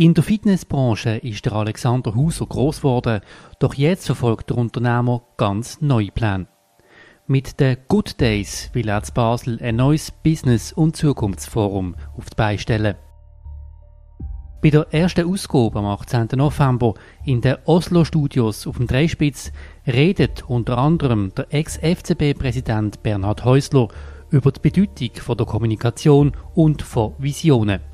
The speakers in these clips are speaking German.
In der Fitnessbranche ist der Alexander Huser groß geworden, doch jetzt verfolgt der Unternehmer ganz neue Pläne. Mit den Good Days will er zu Basel ein neues Business- und Zukunftsforum auf die Beine stellen. Bei der ersten Ausgabe am 18. November in den Oslo Studios auf dem Dreispitz redet unter anderem der Ex-FCB-Präsident Bernhard Häusler über die Bedeutung von der Kommunikation und von Visionen.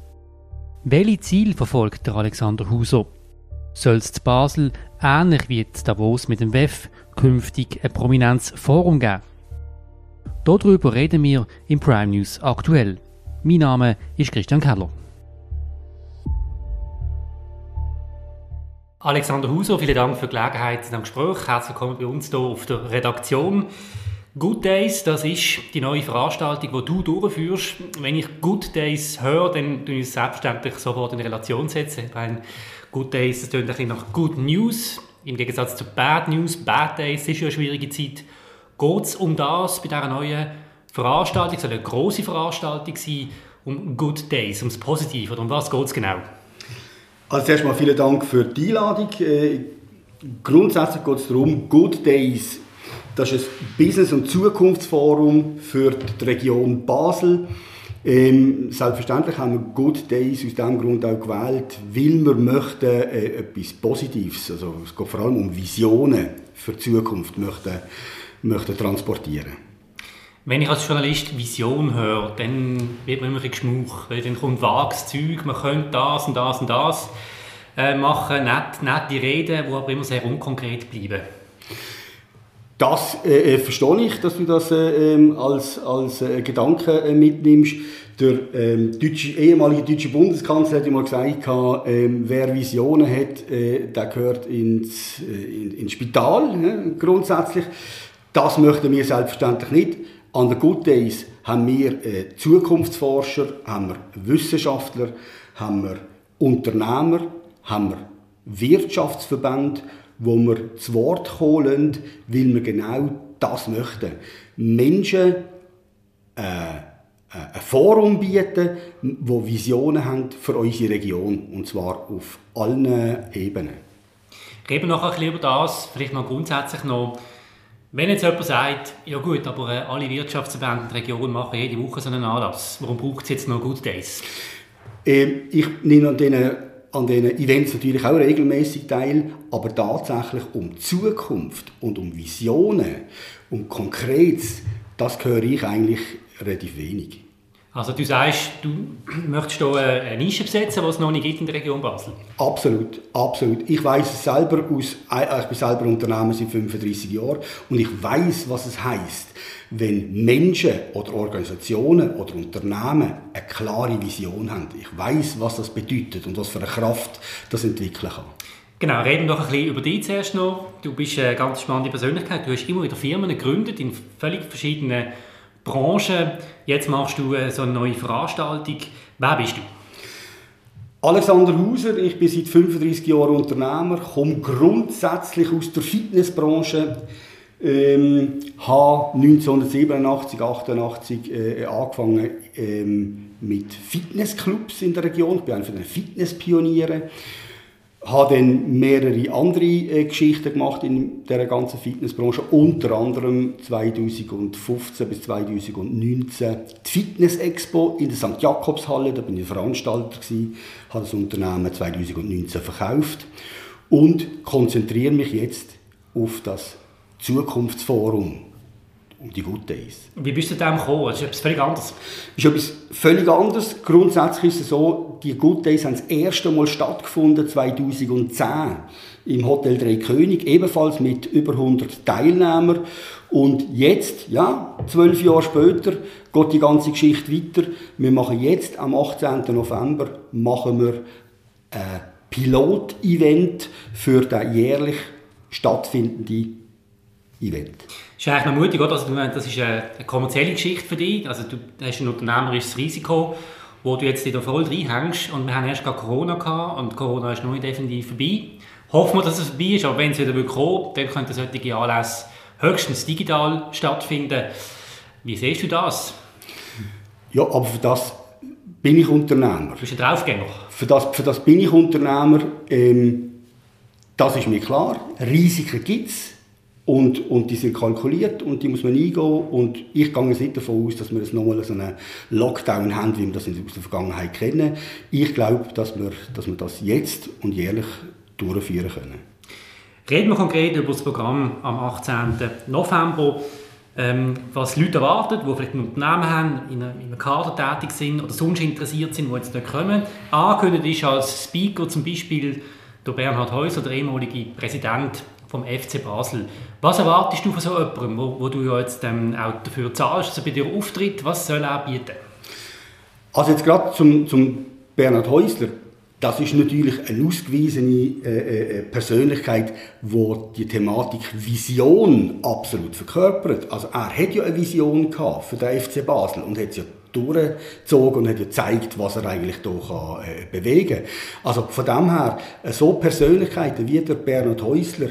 Welche Ziel verfolgt der Alexander Huser? Soll es Basel, ähnlich wie zu Davos mit dem WEF, künftig ein Prominenzforum geben? Darüber reden wir im Prime News aktuell. Mein Name ist Christian Keller. Alexander Huser, vielen Dank für die Gelegenheit zu diesem Gespräch. Herzlich willkommen bei uns hier auf der Redaktion. Good Days, das ist die neue Veranstaltung, die du durchführst. Wenn ich Good Days höre, dann tue ich es selbstverständlich sofort in Relation setzen. Weil Good Days, das klingt ein bisschen nach Good News, im Gegensatz zu Bad News. Bad Days ist ja eine schwierige Zeit. Geht es um das bei dieser neuen Veranstaltung? Es soll eine grosse Veranstaltung sein, um Good Days, um das Positive. Oder um was geht es genau? Also zuerst mal vielen Dank für die Einladung. Äh, grundsätzlich geht es darum, Good Days das ist ein Business- und Zukunftsforum für die Region Basel. Ähm, selbstverständlich haben wir Good Days aus diesem Grund auch gewählt, weil wir möchten äh, etwas Positives, also es geht vor allem um Visionen für die Zukunft, möchten, möchten transportieren. Wenn ich als Journalist Vision höre, dann wird man immer ein geschmuch, weil dann kommt vages Zeug, man könnte das und das und das äh, machen, nett, nette Reden, die aber immer sehr unkonkret bleiben. Das äh, äh, verstehe ich, dass du das äh, ähm, als, als äh, Gedanke äh, mitnimmst. Der ähm, deutsche, ehemalige deutsche Bundeskanzler hat mal gesagt, äh, wer Visionen hat, äh, der gehört ins, äh, in, ins Spital, ne, grundsätzlich. Das möchten wir selbstverständlich nicht. An den Good Days haben wir äh, Zukunftsforscher, haben wir Wissenschaftler, haben wir Unternehmer, haben wir Wirtschaftsverbände wo wir zu Wort holen, weil wir genau das möchten. Menschen äh, äh, ein Forum bieten, wo Visionen haben für unsere Region und zwar auf allen Ebenen. Reden wir noch ein bisschen über das, vielleicht mal grundsätzlich noch. Wenn jetzt jemand sagt, ja gut, aber äh, alle Wirtschaftsverbände in der Region machen jede Woche so einen Anlass, warum braucht es jetzt noch Good Days? Ähm, ich nehme an diesen an diesen Events natürlich auch regelmäßig teil, aber tatsächlich um Zukunft und um Visionen, um Konkretes, das höre ich eigentlich relativ wenig. Also du sagst, du möchtest hier eine Nische besetzen, die es noch nicht gibt in der Region Basel? Absolut, absolut. Ich weiß es selber aus, äh, ich bin selber Unternehmer seit 35 Jahren und ich weiß, was es heißt, wenn Menschen oder Organisationen oder Unternehmen eine klare Vision haben. Ich weiß, was das bedeutet und was für eine Kraft das entwickeln kann. Genau, reden wir doch ein bisschen über dich zuerst noch. Du bist eine ganz spannende Persönlichkeit. Du hast immer wieder Firmen gegründet in völlig verschiedenen Branchen. Jetzt machst du äh, so eine neue Veranstaltung. Wer bist du? Alexander Hauser, ich bin seit 35 Jahren Unternehmer, komme grundsätzlich aus der Fitnessbranche, ähm, habe 1987, 88 äh, angefangen ähm, mit Fitnessclubs in der Region. Ich bin einer von den Fitnesspionieren habe dann mehrere andere äh, Geschichten gemacht in der ganzen Fitnessbranche, unter anderem 2015 bis 2019 die Fitness Expo in der St. Jakobshalle, da bin ich Veranstalter gewesen, habe das Unternehmen 2019 verkauft und konzentriere mich jetzt auf das Zukunftsforum um die Good Days. Wie bist du dem gekommen? Das ist etwas völlig anderes. Das ist etwas völlig anderes. Grundsätzlich ist es so, die Good Days haben das erste Mal stattgefunden 2010 im Hotel Drei König, ebenfalls mit über 100 Teilnehmern. Und jetzt, ja, zwölf Jahre später, geht die ganze Geschichte weiter. Wir machen jetzt, am 18. November, machen wir ein Pilot-Event für das jährlich stattfindende Event. Das ist eigentlich noch mutig, oder? Also, das ist eine, kommerzielle Geschichte für dich. Also, du hast ein unternehmerisches Risiko, wo du jetzt wieder voll reinhängst. Und wir haben erst gerade Corona gehabt und Corona ist noch nicht definitiv vorbei. Hoffen wir, dass es vorbei ist, aber wenn es wieder kommt, dann könnten solche Anlässe höchstens digital stattfinden. Wie siehst du das? Ja, aber für das bin ich Unternehmer. Du bist ein Draufgänger. Für das, für das bin ich Unternehmer. Ähm, das ist mir klar. Risiken gibt es. Und, und die sind kalkuliert und die muss man eingehen. Und ich gehe nicht davon aus, dass wir jetzt nochmal so einen Lockdown haben, wie wir das aus der Vergangenheit kennen. Ich glaube, dass wir, dass wir das jetzt und jährlich durchführen können. Reden wir konkret über das Programm am 18. November. Ähm, was Leute erwarten, die vielleicht ein Unternehmen haben, in einem Kader tätig sind oder sonst interessiert sind, die jetzt nicht kommen. Angekündigt ist als Speaker zum Beispiel der Bernhard Häuser, der ehemalige Präsident vom FC Basel. Was erwartest du von so jemandem, wo, wo du ja jetzt ähm, auch dafür zahlst, dass er bei dir auftritt? Was soll er bieten? Also jetzt gerade zum, zum Bernhard Häusler. Das ist natürlich eine ausgewiesene äh, äh, Persönlichkeit, wo die Thematik Vision absolut verkörpert. Also er hat ja eine Vision gehabt für den FC Basel und hat sie ja durchgezogen und hat ja gezeigt, was er eigentlich hier kann, äh, bewegen kann. Also von dem her, äh, so Persönlichkeiten wie der Bernhard Häusler,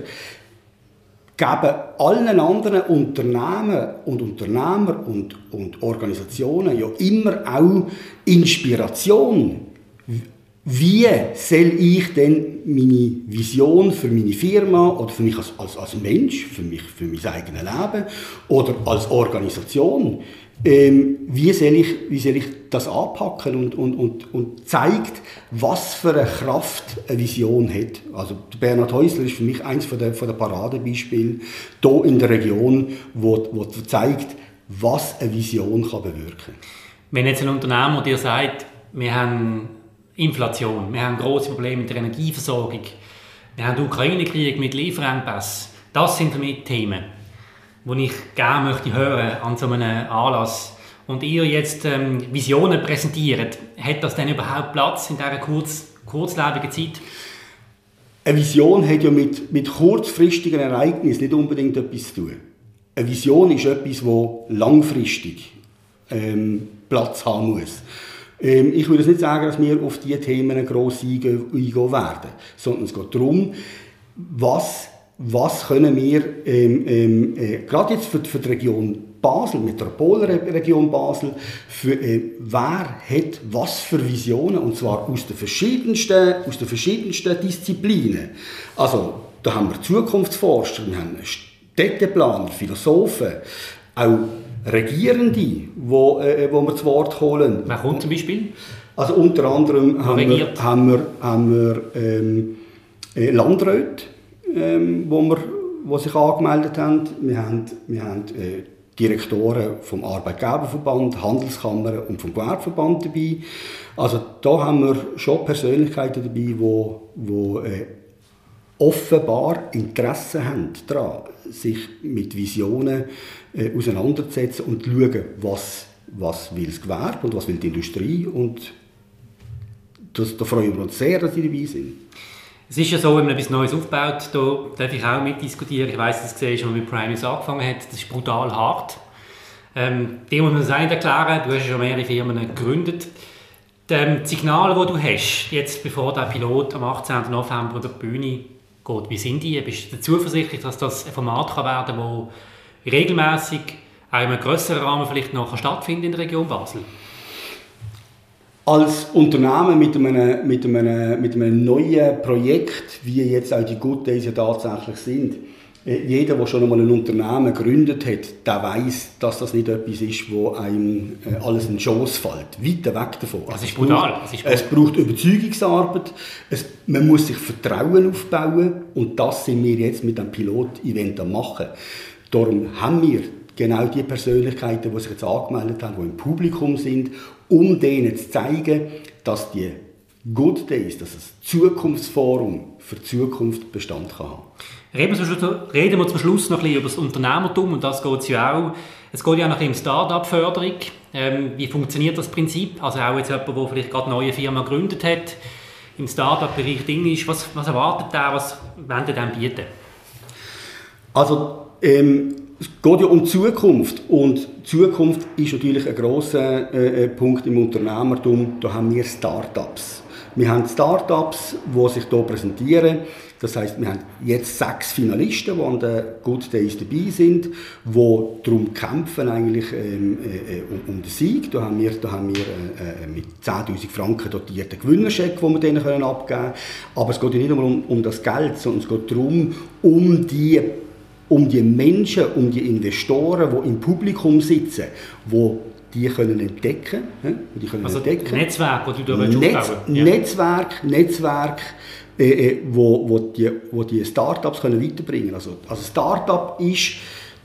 geben allen anderen Unternehmen und Unternehmer und, und Organisationen ja immer auch Inspiration. Wie soll ich denn meine Vision für meine Firma oder für mich als, als, als Mensch, für mich, für mein eigenes Leben oder als Organisation, ähm, wie, soll ich, wie soll ich das anpacken und, und, und, und zeigt, was für eine Kraft eine Vision hat. Also Bernhard Häusler ist für mich eines von der, von der Paradebeispiele hier in der Region, wo, wo zeigt, was eine Vision kann bewirken kann. Wenn jetzt ein Unternehmer dir sagt, wir haben Inflation, wir haben große Probleme mit der Energieversorgung, wir haben den Ukraine-Krieg mit Lieferengpässen, das sind für mich Themen die ich gerne möchte hören an so einem Anlass und ihr jetzt ähm, Visionen präsentiert, hat das denn überhaupt Platz in dieser kurz, kurzlebigen Zeit? Eine Vision hat ja mit, mit kurzfristigen Ereignissen nicht unbedingt etwas zu tun. Eine Vision ist etwas, das langfristig ähm, Platz haben muss. Ähm, ich würde nicht sagen, dass wir auf diese Themen gross eingehen, werden, sondern es geht darum, was was können wir ähm, ähm, äh, gerade jetzt für, für, die Region Basel, Metropolregion Basel, für, äh, wer hat was für Visionen und zwar aus den verschiedensten, aus den verschiedensten Disziplinen. Also da haben wir Zukunftsforscher, wir haben Städteplaner, Philosophen, auch Regierende, wo, äh, wo wir zu Wort holen. Wer kommt zum Beispiel? Also unter anderem haben wir, haben wir, haben wir ähm, äh, Landräte, ähm, wo, wir, wo sich angemeldet haben. Wir haben, wir haben äh, Direktoren vom Arbeitgeberverband, Handelskammern und vom Gewerbeverband dabei. Also da haben wir schon Persönlichkeiten dabei, wo, wo äh, offenbar Interesse haben daran, sich mit Visionen äh, auseinanderzusetzen und zu schauen, was, was will das Gewerbe und was will die Industrie und das, da freuen wir uns sehr, dass sie dabei sind. Es ist ja so, wenn man etwas Neues aufbaut, da darf ich auch mitdiskutieren. Ich weiß, dass du schon mit Prime News angefangen hat. Das ist brutal hart. Ähm, dem muss man sein erklären. Du hast ja schon mehrere Firmen gegründet. Ähm, die Signale, die du hast, jetzt bevor der Pilot am 18. November auf der Bühne geht, wie sind die? Bist du zuversichtlich, dass das ein Format kann werden kann, das regelmäßig auch in einem grösseren Rahmen vielleicht noch stattfinden in der Region Basel? Als Unternehmen mit einem, mit, einem, mit einem neuen Projekt, wie jetzt auch die Good Days ja tatsächlich sind, jeder, der schon einmal ein Unternehmen gegründet hat, der weiß, dass das nicht etwas ist, wo einem äh, alles in Schoss fällt. Weit weg davon. Also ist brutal. Es, braucht, es braucht Überzeugungsarbeit. Es, man muss sich Vertrauen aufbauen. Und das sind wir jetzt mit dem Pilot-Event am machen. Darum haben wir genau die Persönlichkeiten, die sich jetzt angemeldet haben, die im Publikum sind um denen zu zeigen, dass die Good Days, dass das Zukunftsforum für die Zukunft Bestand kann haben. Reden wir, reden wir zum Schluss noch ein bisschen über das Unternehmertum und das geht es ja auch. Es geht ja nach dem Start-up-Förderung. Ähm, wie funktioniert das Prinzip? Also auch jetzt jemand, der vielleicht gerade eine neue Firma gegründet hat, im Start-up-Bereich Ding ist, was, was erwartet der, was wollen die dann bieten? Also ähm, es geht ja um Zukunft und Zukunft ist natürlich ein grosser äh, äh, Punkt im Unternehmertum. Da haben wir Startups. Wir haben Startups, die sich hier präsentieren. Das heißt, wir haben jetzt sechs Finalisten, die an den Good Days dabei sind, die darum kämpfen eigentlich ähm, äh, um, um, den Sieg. Da haben wir, da haben wir äh, äh mit 10'000 Franken dotierten Gewinnerscheck, den wir denen können abgeben können. Aber es geht ja nicht um, um das Geld, sondern es geht darum, um die um die Menschen, um die Investoren, die im Publikum sitzen, wo die können entdecken, die können also entdecken. Netzwerk, das du da Netz, ja. Netzwerk, Netzwerk, äh, äh, wo, wo die, wo die Startups können weiterbringen. Also, also Startup ist,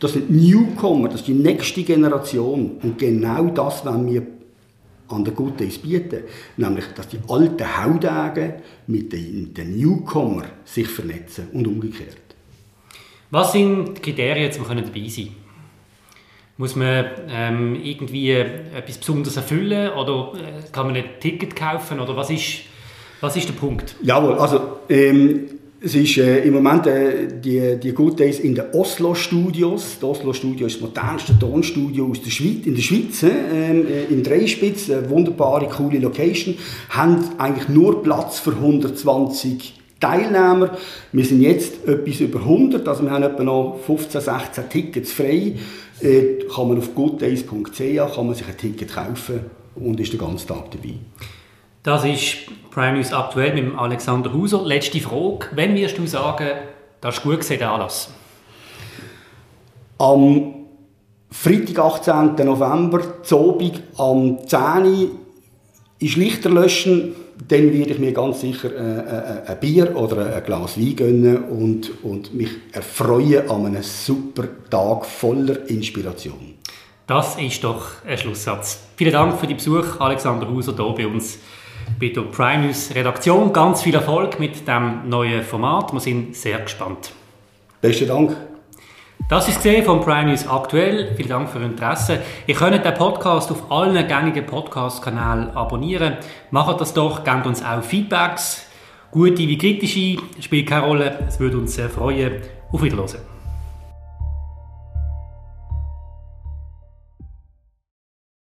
das sind Newcomer, das ist die nächste Generation und genau das wollen wir an der Good Days bieten, nämlich, dass die alten Haudägen mit den, den Newcomer sich vernetzen und umgekehrt. Was sind die Kriterien, jetzt wir dabei sein Muss man ähm, irgendwie etwas Besonderes erfüllen oder äh, kann man ein Ticket kaufen oder was ist, was ist der Punkt? Jawohl, also ähm, es ist äh, im Moment äh, die, die Good Days in den Oslo Studios. Das Oslo Studio ist das modernste Tonstudio aus der Schweiz, in der Schweiz, ähm, äh, in Dreispitz, eine wunderbare, coole Location. Haben eigentlich nur Platz für 120 Teilnehmer. Wir sind jetzt etwas über 100, also wir haben etwa noch 15, 16 Tickets frei. Äh, kann man auf gooddays.ch kann man sich ein Ticket kaufen und ist den ganzen Tag dabei. Das ist Prime News aktuell mit Alexander Huser. Letzte Frage. Wann wirst du sagen, das ist gut gesehen, der Anlass? Am Freitag, 18. November, Zobig am 10 Uhr ist Lichter löschen dann werde ich mir ganz sicher äh, äh, ein Bier oder ein Glas Wein gönnen und, und mich erfreuen an einem super Tag voller Inspiration. Das ist doch ein Schlusssatz. Vielen Dank für den Besuch, Alexander Hauser, hier bei uns bei der Prime News Redaktion. Ganz viel Erfolg mit dem neuen Format. Wir sind sehr gespannt. Besten Dank. Das ist gesehen von Prime News aktuell. Vielen Dank für Ihr Interesse. Ihr könnt den Podcast auf allen gängigen Podcast-Kanälen abonnieren. Macht das doch, gebt uns auch Feedbacks. Gute wie kritische, spielt keine Rolle. Es würde uns sehr freuen. Auf Wiedersehen.